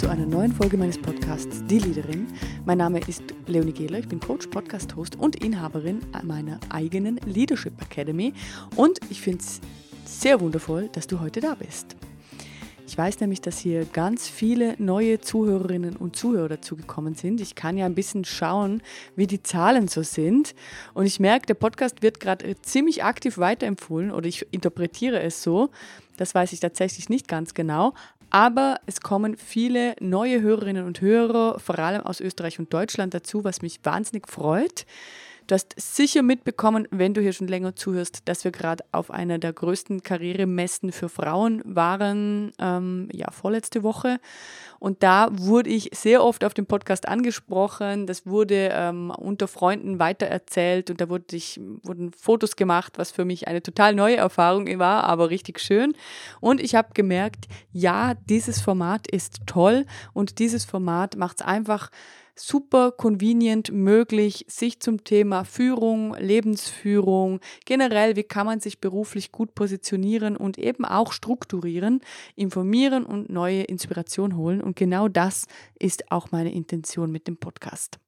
zu einer neuen Folge meines Podcasts Die Leaderin. Mein Name ist Leonie Gehler, ich bin Coach, Podcast-Host und Inhaberin meiner eigenen Leadership Academy und ich finde es sehr wundervoll, dass du heute da bist. Ich weiß nämlich, dass hier ganz viele neue Zuhörerinnen und Zuhörer dazugekommen sind. Ich kann ja ein bisschen schauen, wie die Zahlen so sind. Und ich merke, der Podcast wird gerade ziemlich aktiv weiterempfohlen oder ich interpretiere es so. Das weiß ich tatsächlich nicht ganz genau. Aber es kommen viele neue Hörerinnen und Hörer, vor allem aus Österreich und Deutschland dazu, was mich wahnsinnig freut. Du hast sicher mitbekommen, wenn du hier schon länger zuhörst, dass wir gerade auf einer der größten Karrieremessen für Frauen waren, ähm, ja, vorletzte Woche. Und da wurde ich sehr oft auf dem Podcast angesprochen. Das wurde ähm, unter Freunden weitererzählt und da wurde ich, wurden Fotos gemacht, was für mich eine total neue Erfahrung war, aber richtig schön. Und ich habe gemerkt, ja, dieses Format ist toll und dieses Format macht es einfach super convenient möglich, sich zum Thema Führung, Lebensführung, generell, wie kann man sich beruflich gut positionieren und eben auch strukturieren, informieren und neue Inspiration holen. Und genau das ist auch meine Intention mit dem Podcast.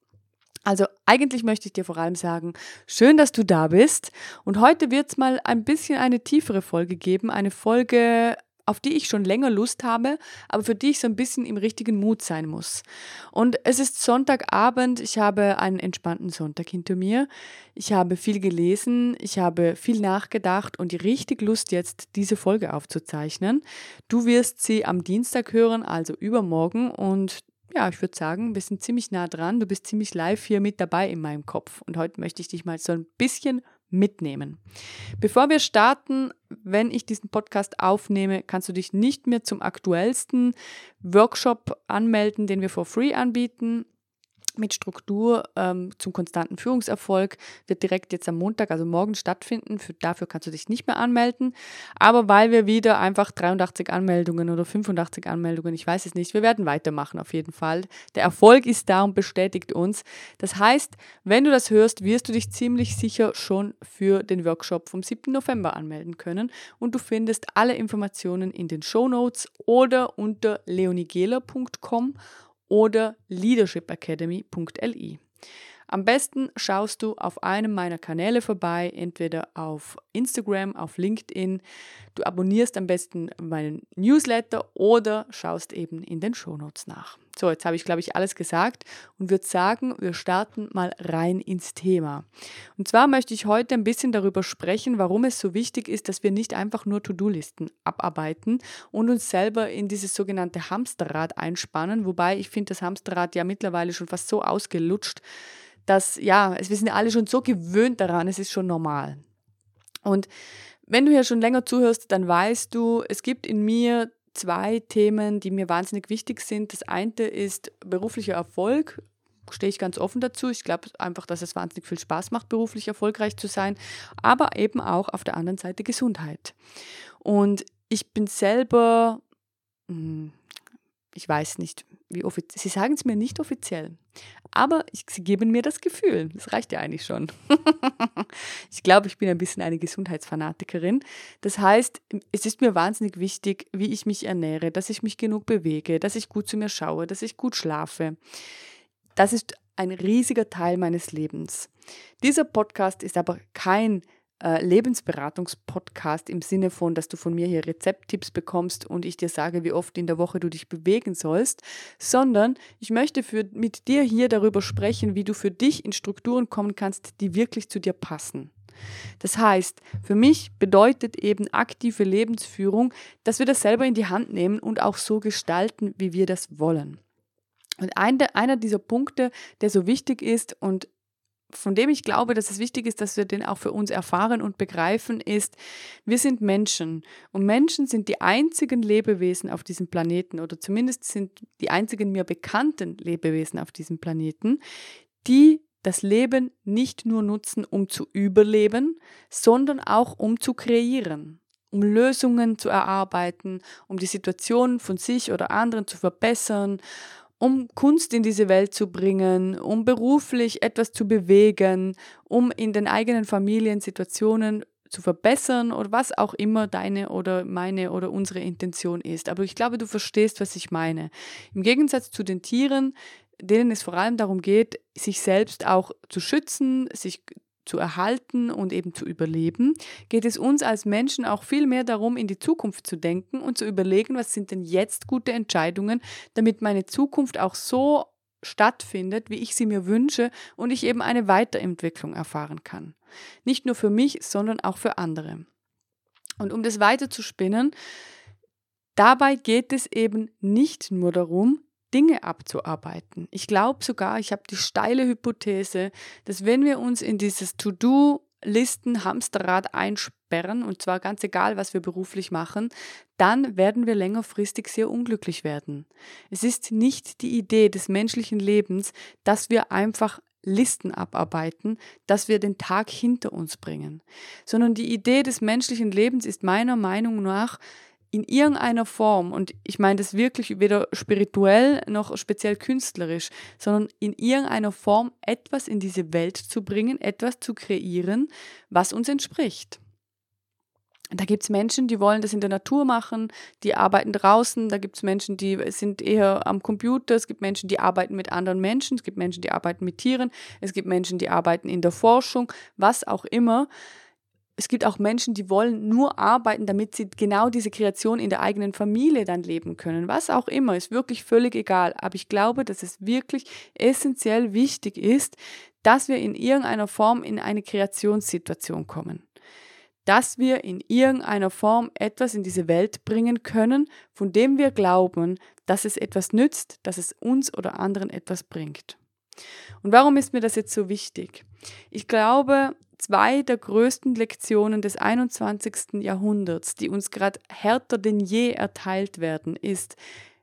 Also eigentlich möchte ich dir vor allem sagen, schön, dass du da bist. Und heute wird es mal ein bisschen eine tiefere Folge geben, eine Folge auf die ich schon länger Lust habe, aber für die ich so ein bisschen im richtigen Mut sein muss. Und es ist Sonntagabend, ich habe einen entspannten Sonntag hinter mir. Ich habe viel gelesen, ich habe viel nachgedacht und richtig Lust jetzt diese Folge aufzuzeichnen. Du wirst sie am Dienstag hören, also übermorgen und ja, ich würde sagen, wir sind ziemlich nah dran. Du bist ziemlich live hier mit dabei in meinem Kopf. Und heute möchte ich dich mal so ein bisschen mitnehmen. Bevor wir starten, wenn ich diesen Podcast aufnehme, kannst du dich nicht mehr zum aktuellsten Workshop anmelden, den wir for free anbieten mit Struktur ähm, zum konstanten Führungserfolg wird direkt jetzt am Montag, also morgen stattfinden. Für, dafür kannst du dich nicht mehr anmelden. Aber weil wir wieder einfach 83 Anmeldungen oder 85 Anmeldungen, ich weiß es nicht, wir werden weitermachen auf jeden Fall. Der Erfolg ist da und bestätigt uns. Das heißt, wenn du das hörst, wirst du dich ziemlich sicher schon für den Workshop vom 7. November anmelden können. Und du findest alle Informationen in den Show Notes oder unter leonigela.com oder leadershipacademy.li. Am besten schaust du auf einem meiner Kanäle vorbei, entweder auf Instagram, auf LinkedIn. Du abonnierst am besten meinen Newsletter oder schaust eben in den Shownotes nach. So, jetzt habe ich, glaube ich, alles gesagt und würde sagen, wir starten mal rein ins Thema. Und zwar möchte ich heute ein bisschen darüber sprechen, warum es so wichtig ist, dass wir nicht einfach nur To-Do-Listen abarbeiten und uns selber in dieses sogenannte Hamsterrad einspannen, wobei ich finde das Hamsterrad ja mittlerweile schon fast so ausgelutscht, dass, ja, wir sind ja alle schon so gewöhnt daran, es ist schon normal. Und wenn du hier schon länger zuhörst, dann weißt du, es gibt in mir zwei Themen, die mir wahnsinnig wichtig sind. Das eine ist beruflicher Erfolg. Stehe ich ganz offen dazu. Ich glaube einfach, dass es wahnsinnig viel Spaß macht, beruflich erfolgreich zu sein, aber eben auch auf der anderen Seite Gesundheit. Und ich bin selber, hm, ich weiß nicht, wie Sie sagen es mir nicht offiziell, aber ich, Sie geben mir das Gefühl. Das reicht ja eigentlich schon. ich glaube, ich bin ein bisschen eine Gesundheitsfanatikerin. Das heißt, es ist mir wahnsinnig wichtig, wie ich mich ernähre, dass ich mich genug bewege, dass ich gut zu mir schaue, dass ich gut schlafe. Das ist ein riesiger Teil meines Lebens. Dieser Podcast ist aber kein äh, Lebensberatungspodcast im Sinne von, dass du von mir hier Rezepttipps bekommst und ich dir sage, wie oft in der Woche du dich bewegen sollst, sondern ich möchte für, mit dir hier darüber sprechen, wie du für dich in Strukturen kommen kannst, die wirklich zu dir passen. Das heißt, für mich bedeutet eben aktive Lebensführung, dass wir das selber in die Hand nehmen und auch so gestalten, wie wir das wollen. Und einer dieser Punkte, der so wichtig ist und von dem ich glaube, dass es wichtig ist, dass wir den auch für uns erfahren und begreifen, ist, wir sind Menschen. Und Menschen sind die einzigen Lebewesen auf diesem Planeten oder zumindest sind die einzigen mir bekannten Lebewesen auf diesem Planeten, die das Leben nicht nur nutzen, um zu überleben, sondern auch um zu kreieren um Lösungen zu erarbeiten, um die Situation von sich oder anderen zu verbessern, um Kunst in diese Welt zu bringen, um beruflich etwas zu bewegen, um in den eigenen Familiensituationen zu verbessern oder was auch immer deine oder meine oder unsere Intention ist. Aber ich glaube, du verstehst, was ich meine. Im Gegensatz zu den Tieren, denen es vor allem darum geht, sich selbst auch zu schützen, sich zu erhalten und eben zu überleben, geht es uns als Menschen auch viel mehr darum, in die Zukunft zu denken und zu überlegen, was sind denn jetzt gute Entscheidungen, damit meine Zukunft auch so stattfindet, wie ich sie mir wünsche und ich eben eine Weiterentwicklung erfahren kann. Nicht nur für mich, sondern auch für andere. Und um das weiter zu spinnen, dabei geht es eben nicht nur darum, Dinge abzuarbeiten. Ich glaube sogar, ich habe die steile Hypothese, dass wenn wir uns in dieses To-Do Listen Hamsterrad einsperren, und zwar ganz egal, was wir beruflich machen, dann werden wir längerfristig sehr unglücklich werden. Es ist nicht die Idee des menschlichen Lebens, dass wir einfach Listen abarbeiten, dass wir den Tag hinter uns bringen, sondern die Idee des menschlichen Lebens ist meiner Meinung nach, in irgendeiner Form, und ich meine das wirklich weder spirituell noch speziell künstlerisch, sondern in irgendeiner Form etwas in diese Welt zu bringen, etwas zu kreieren, was uns entspricht. Da gibt es Menschen, die wollen das in der Natur machen, die arbeiten draußen, da gibt es Menschen, die sind eher am Computer, es gibt Menschen, die arbeiten mit anderen Menschen, es gibt Menschen, die arbeiten mit Tieren, es gibt Menschen, die arbeiten in der Forschung, was auch immer es gibt auch Menschen, die wollen nur arbeiten, damit sie genau diese Kreation in der eigenen Familie dann leben können. Was auch immer, ist wirklich völlig egal. Aber ich glaube, dass es wirklich essentiell wichtig ist, dass wir in irgendeiner Form in eine Kreationssituation kommen. Dass wir in irgendeiner Form etwas in diese Welt bringen können, von dem wir glauben, dass es etwas nützt, dass es uns oder anderen etwas bringt. Und warum ist mir das jetzt so wichtig? Ich glaube, zwei der größten Lektionen des 21. Jahrhunderts, die uns gerade härter denn je erteilt werden, ist,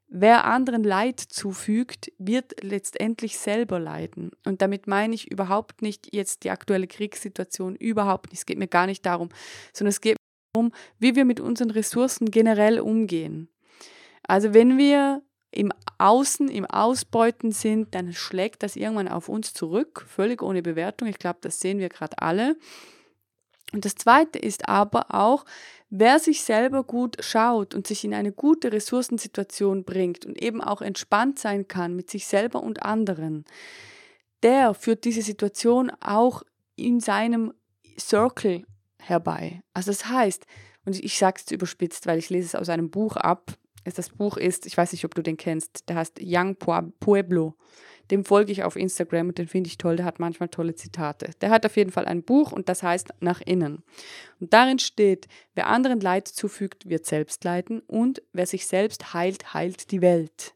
wer anderen Leid zufügt, wird letztendlich selber leiden. Und damit meine ich überhaupt nicht jetzt die aktuelle Kriegssituation, überhaupt nicht. Es geht mir gar nicht darum, sondern es geht darum, wie wir mit unseren Ressourcen generell umgehen. Also wenn wir im Außen, im Ausbeuten sind, dann schlägt das irgendwann auf uns zurück, völlig ohne Bewertung. Ich glaube, das sehen wir gerade alle. Und das Zweite ist aber auch, wer sich selber gut schaut und sich in eine gute Ressourcensituation bringt und eben auch entspannt sein kann mit sich selber und anderen, der führt diese Situation auch in seinem Circle herbei. Also das heißt, und ich sage es überspitzt, weil ich lese es aus einem Buch ab, das Buch ist, ich weiß nicht, ob du den kennst, der heißt Young Pueblo. Dem folge ich auf Instagram und den finde ich toll, der hat manchmal tolle Zitate. Der hat auf jeden Fall ein Buch und das heißt Nach innen. Und darin steht, wer anderen Leid zufügt, wird selbst leiden und wer sich selbst heilt, heilt die Welt.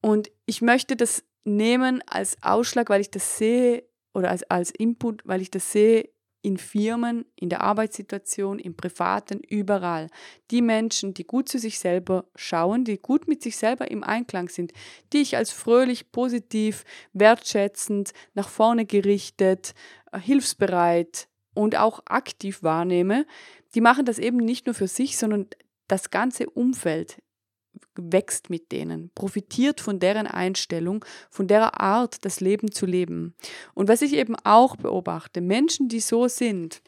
Und ich möchte das nehmen als Ausschlag, weil ich das sehe oder als, als Input, weil ich das sehe in Firmen, in der Arbeitssituation, im Privaten, überall. Die Menschen, die gut zu sich selber schauen, die gut mit sich selber im Einklang sind, die ich als fröhlich, positiv, wertschätzend, nach vorne gerichtet, äh, hilfsbereit und auch aktiv wahrnehme, die machen das eben nicht nur für sich, sondern das ganze Umfeld wächst mit denen, profitiert von deren Einstellung, von der Art, das Leben zu leben. Und was ich eben auch beobachte, Menschen, die so sind,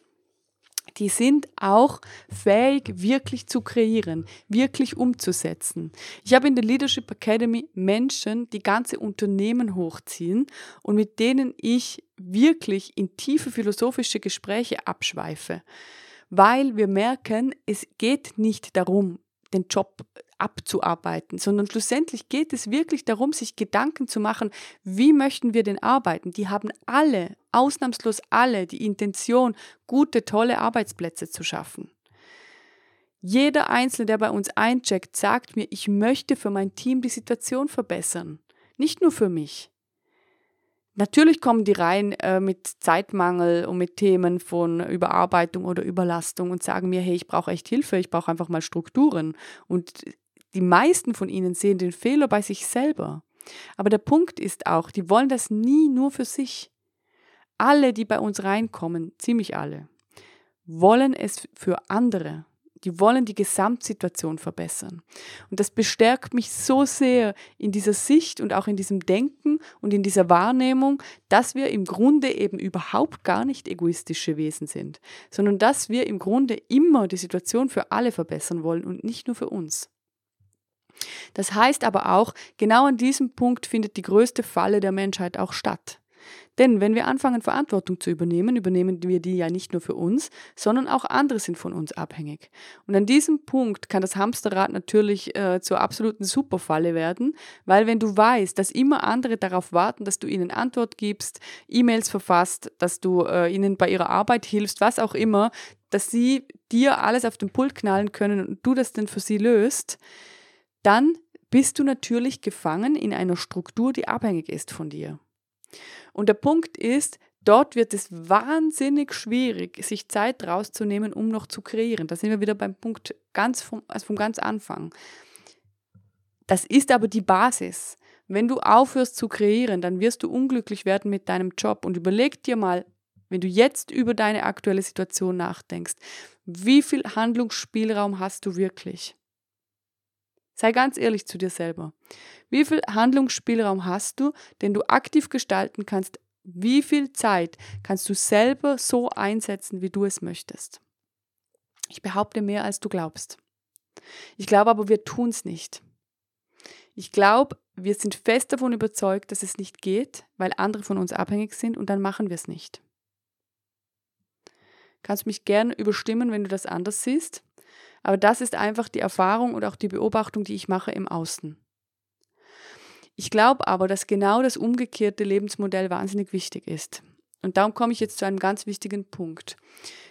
die sind auch fähig, wirklich zu kreieren, wirklich umzusetzen. Ich habe in der Leadership Academy Menschen, die ganze Unternehmen hochziehen und mit denen ich wirklich in tiefe philosophische Gespräche abschweife, weil wir merken, es geht nicht darum, den Job abzuarbeiten, sondern schlussendlich geht es wirklich darum, sich Gedanken zu machen, wie möchten wir denn arbeiten. Die haben alle, ausnahmslos alle, die Intention, gute, tolle Arbeitsplätze zu schaffen. Jeder Einzelne, der bei uns eincheckt, sagt mir, ich möchte für mein Team die Situation verbessern. Nicht nur für mich. Natürlich kommen die rein äh, mit Zeitmangel und mit Themen von Überarbeitung oder Überlastung und sagen mir, hey, ich brauche echt Hilfe, ich brauche einfach mal Strukturen. Und die meisten von ihnen sehen den Fehler bei sich selber. Aber der Punkt ist auch, die wollen das nie nur für sich. Alle, die bei uns reinkommen, ziemlich alle, wollen es für andere. Die wollen die Gesamtsituation verbessern. Und das bestärkt mich so sehr in dieser Sicht und auch in diesem Denken und in dieser Wahrnehmung, dass wir im Grunde eben überhaupt gar nicht egoistische Wesen sind, sondern dass wir im Grunde immer die Situation für alle verbessern wollen und nicht nur für uns. Das heißt aber auch, genau an diesem Punkt findet die größte Falle der Menschheit auch statt. Denn wenn wir anfangen, Verantwortung zu übernehmen, übernehmen wir die ja nicht nur für uns, sondern auch andere sind von uns abhängig. Und an diesem Punkt kann das Hamsterrad natürlich äh, zur absoluten Superfalle werden, weil wenn du weißt, dass immer andere darauf warten, dass du ihnen Antwort gibst, E-Mails verfasst, dass du äh, ihnen bei ihrer Arbeit hilfst, was auch immer, dass sie dir alles auf den Pult knallen können und du das dann für sie löst, dann bist du natürlich gefangen in einer Struktur, die abhängig ist von dir. Und der Punkt ist, dort wird es wahnsinnig schwierig, sich Zeit rauszunehmen, um noch zu kreieren. Da sind wir wieder beim Punkt ganz vom, also vom ganz Anfang. Das ist aber die Basis. Wenn du aufhörst zu kreieren, dann wirst du unglücklich werden mit deinem Job. Und überleg dir mal, wenn du jetzt über deine aktuelle Situation nachdenkst, wie viel Handlungsspielraum hast du wirklich? Sei ganz ehrlich zu dir selber. Wie viel Handlungsspielraum hast du, den du aktiv gestalten kannst? Wie viel Zeit kannst du selber so einsetzen, wie du es möchtest? Ich behaupte mehr, als du glaubst. Ich glaube aber, wir tun es nicht. Ich glaube, wir sind fest davon überzeugt, dass es nicht geht, weil andere von uns abhängig sind und dann machen wir es nicht. Kannst mich gerne überstimmen, wenn du das anders siehst. Aber das ist einfach die Erfahrung und auch die Beobachtung, die ich mache im Außen. Ich glaube aber, dass genau das umgekehrte Lebensmodell wahnsinnig wichtig ist. Und darum komme ich jetzt zu einem ganz wichtigen Punkt.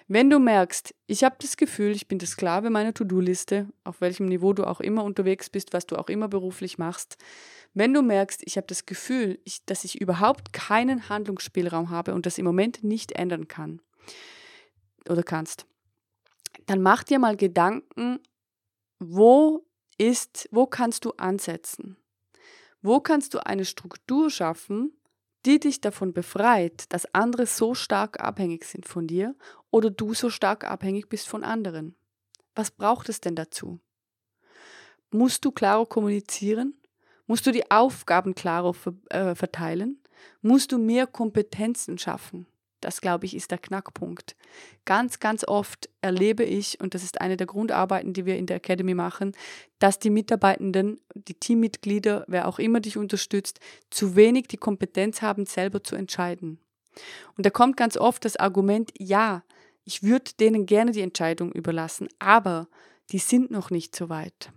Wenn du merkst, ich habe das Gefühl, ich bin der Sklave meiner To-Do-Liste, auf welchem Niveau du auch immer unterwegs bist, was du auch immer beruflich machst, wenn du merkst, ich habe das Gefühl, ich, dass ich überhaupt keinen Handlungsspielraum habe und das im Moment nicht ändern kann oder kannst, dann mach dir mal Gedanken, wo ist, wo kannst du ansetzen? Wo kannst du eine Struktur schaffen, die dich davon befreit, dass andere so stark abhängig sind von dir oder du so stark abhängig bist von anderen? Was braucht es denn dazu? Musst du klarer kommunizieren? Musst du die Aufgaben klarer äh, verteilen? Musst du mehr Kompetenzen schaffen? Das, glaube ich, ist der Knackpunkt. Ganz, ganz oft erlebe ich, und das ist eine der Grundarbeiten, die wir in der Academy machen, dass die Mitarbeitenden, die Teammitglieder, wer auch immer dich unterstützt, zu wenig die Kompetenz haben, selber zu entscheiden. Und da kommt ganz oft das Argument, ja, ich würde denen gerne die Entscheidung überlassen, aber die sind noch nicht so weit.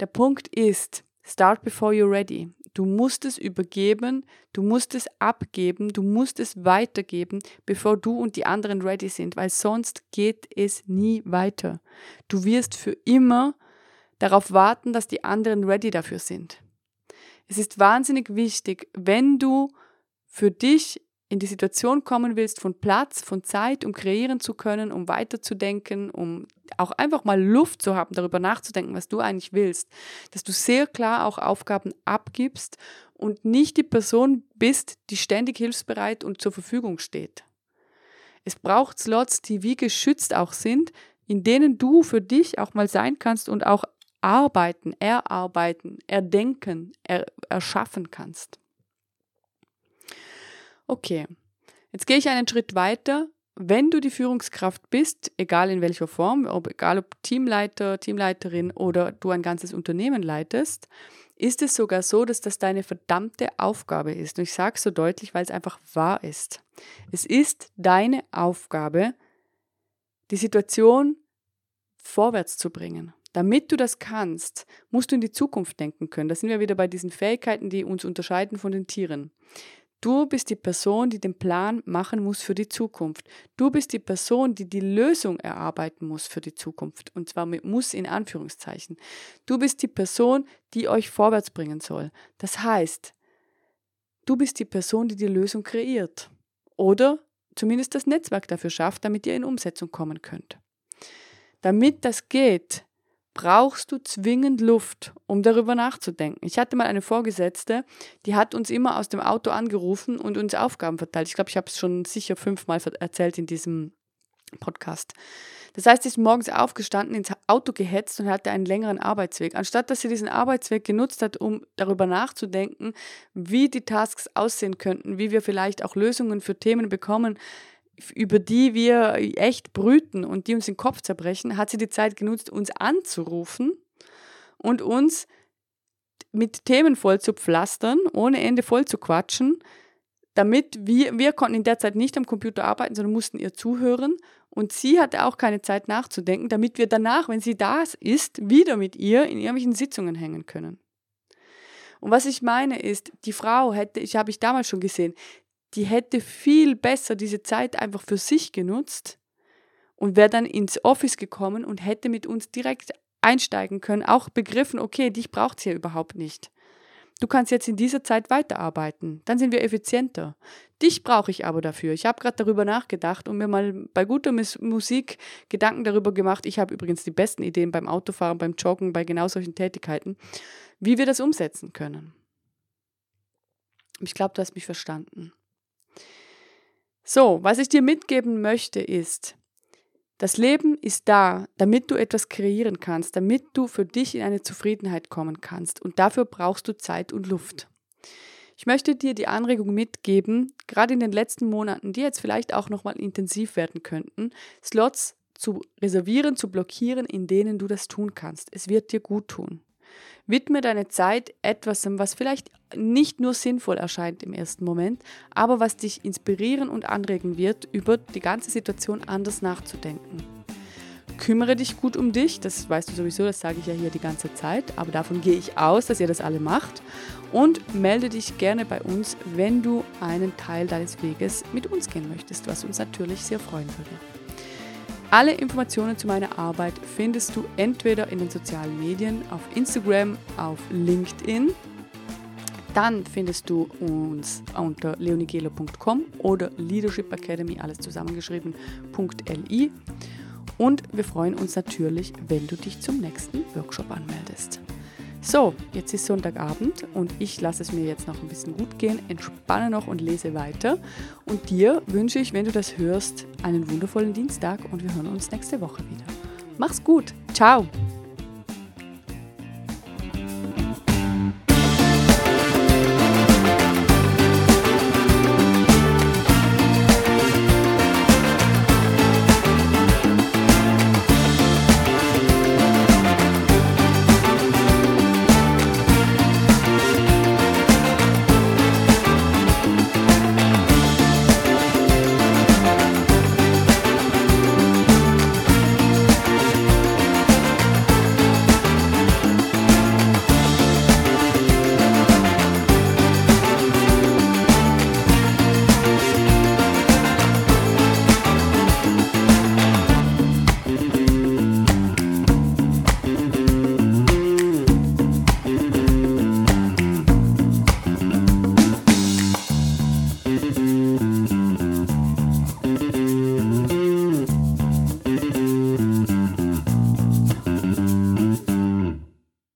Der Punkt ist, start before you're ready. Du musst es übergeben, du musst es abgeben, du musst es weitergeben, bevor du und die anderen ready sind, weil sonst geht es nie weiter. Du wirst für immer darauf warten, dass die anderen ready dafür sind. Es ist wahnsinnig wichtig, wenn du für dich in die Situation kommen willst von Platz, von Zeit, um kreieren zu können, um weiterzudenken, um auch einfach mal Luft zu haben, darüber nachzudenken, was du eigentlich willst, dass du sehr klar auch Aufgaben abgibst und nicht die Person bist, die ständig hilfsbereit und zur Verfügung steht. Es braucht Slots, die wie geschützt auch sind, in denen du für dich auch mal sein kannst und auch arbeiten, erarbeiten, erdenken, er, erschaffen kannst. Okay, jetzt gehe ich einen Schritt weiter. Wenn du die Führungskraft bist, egal in welcher Form, ob, egal ob Teamleiter, Teamleiterin oder du ein ganzes Unternehmen leitest, ist es sogar so, dass das deine verdammte Aufgabe ist. Und ich sage es so deutlich, weil es einfach wahr ist. Es ist deine Aufgabe, die Situation vorwärts zu bringen. Damit du das kannst, musst du in die Zukunft denken können. Da sind wir wieder bei diesen Fähigkeiten, die uns unterscheiden von den Tieren. Du bist die Person, die den Plan machen muss für die Zukunft. Du bist die Person, die die Lösung erarbeiten muss für die Zukunft. Und zwar mit muss in Anführungszeichen. Du bist die Person, die euch vorwärts bringen soll. Das heißt, du bist die Person, die die Lösung kreiert. Oder zumindest das Netzwerk dafür schafft, damit ihr in Umsetzung kommen könnt. Damit das geht, brauchst du zwingend Luft, um darüber nachzudenken. Ich hatte mal eine Vorgesetzte, die hat uns immer aus dem Auto angerufen und uns Aufgaben verteilt. Ich glaube, ich habe es schon sicher fünfmal erzählt in diesem Podcast. Das heißt, sie ist morgens aufgestanden, ins Auto gehetzt und hatte einen längeren Arbeitsweg. Anstatt dass sie diesen Arbeitsweg genutzt hat, um darüber nachzudenken, wie die Tasks aussehen könnten, wie wir vielleicht auch Lösungen für Themen bekommen, über die wir echt brüten und die uns den Kopf zerbrechen, hat sie die Zeit genutzt, uns anzurufen und uns mit Themen voll zu pflastern, ohne Ende voll zu quatschen, damit wir, wir konnten in der Zeit nicht am Computer arbeiten, sondern mussten ihr zuhören und sie hatte auch keine Zeit nachzudenken, damit wir danach, wenn sie da ist, wieder mit ihr in irgendwelchen Sitzungen hängen können. Und was ich meine ist, die Frau hätte, ich habe ich damals schon gesehen, die hätte viel besser diese Zeit einfach für sich genutzt und wäre dann ins Office gekommen und hätte mit uns direkt einsteigen können, auch begriffen, okay, dich braucht es hier überhaupt nicht. Du kannst jetzt in dieser Zeit weiterarbeiten. Dann sind wir effizienter. Dich brauche ich aber dafür. Ich habe gerade darüber nachgedacht und mir mal bei guter Musik Gedanken darüber gemacht. Ich habe übrigens die besten Ideen beim Autofahren, beim Joggen, bei genau solchen Tätigkeiten, wie wir das umsetzen können. Ich glaube, du hast mich verstanden. So, was ich dir mitgeben möchte ist, das Leben ist da, damit du etwas kreieren kannst, damit du für dich in eine Zufriedenheit kommen kannst. Und dafür brauchst du Zeit und Luft. Ich möchte dir die Anregung mitgeben, gerade in den letzten Monaten, die jetzt vielleicht auch nochmal intensiv werden könnten, Slots zu reservieren, zu blockieren, in denen du das tun kannst. Es wird dir gut tun. Widme deine Zeit etwas, was vielleicht nicht nur sinnvoll erscheint im ersten Moment, aber was dich inspirieren und anregen wird, über die ganze Situation anders nachzudenken. Kümmere dich gut um dich, das weißt du sowieso, das sage ich ja hier die ganze Zeit, aber davon gehe ich aus, dass ihr das alle macht. Und melde dich gerne bei uns, wenn du einen Teil deines Weges mit uns gehen möchtest, was uns natürlich sehr freuen würde. Alle Informationen zu meiner Arbeit findest du entweder in den sozialen Medien, auf Instagram, auf LinkedIn. Dann findest du uns unter leonigelo.com oder Leadership Academy, alles zusammengeschrieben.li. Und wir freuen uns natürlich, wenn du dich zum nächsten Workshop anmeldest. So, jetzt ist Sonntagabend und ich lasse es mir jetzt noch ein bisschen gut gehen, entspanne noch und lese weiter. Und dir wünsche ich, wenn du das hörst, einen wundervollen Dienstag und wir hören uns nächste Woche wieder. Mach's gut. Ciao.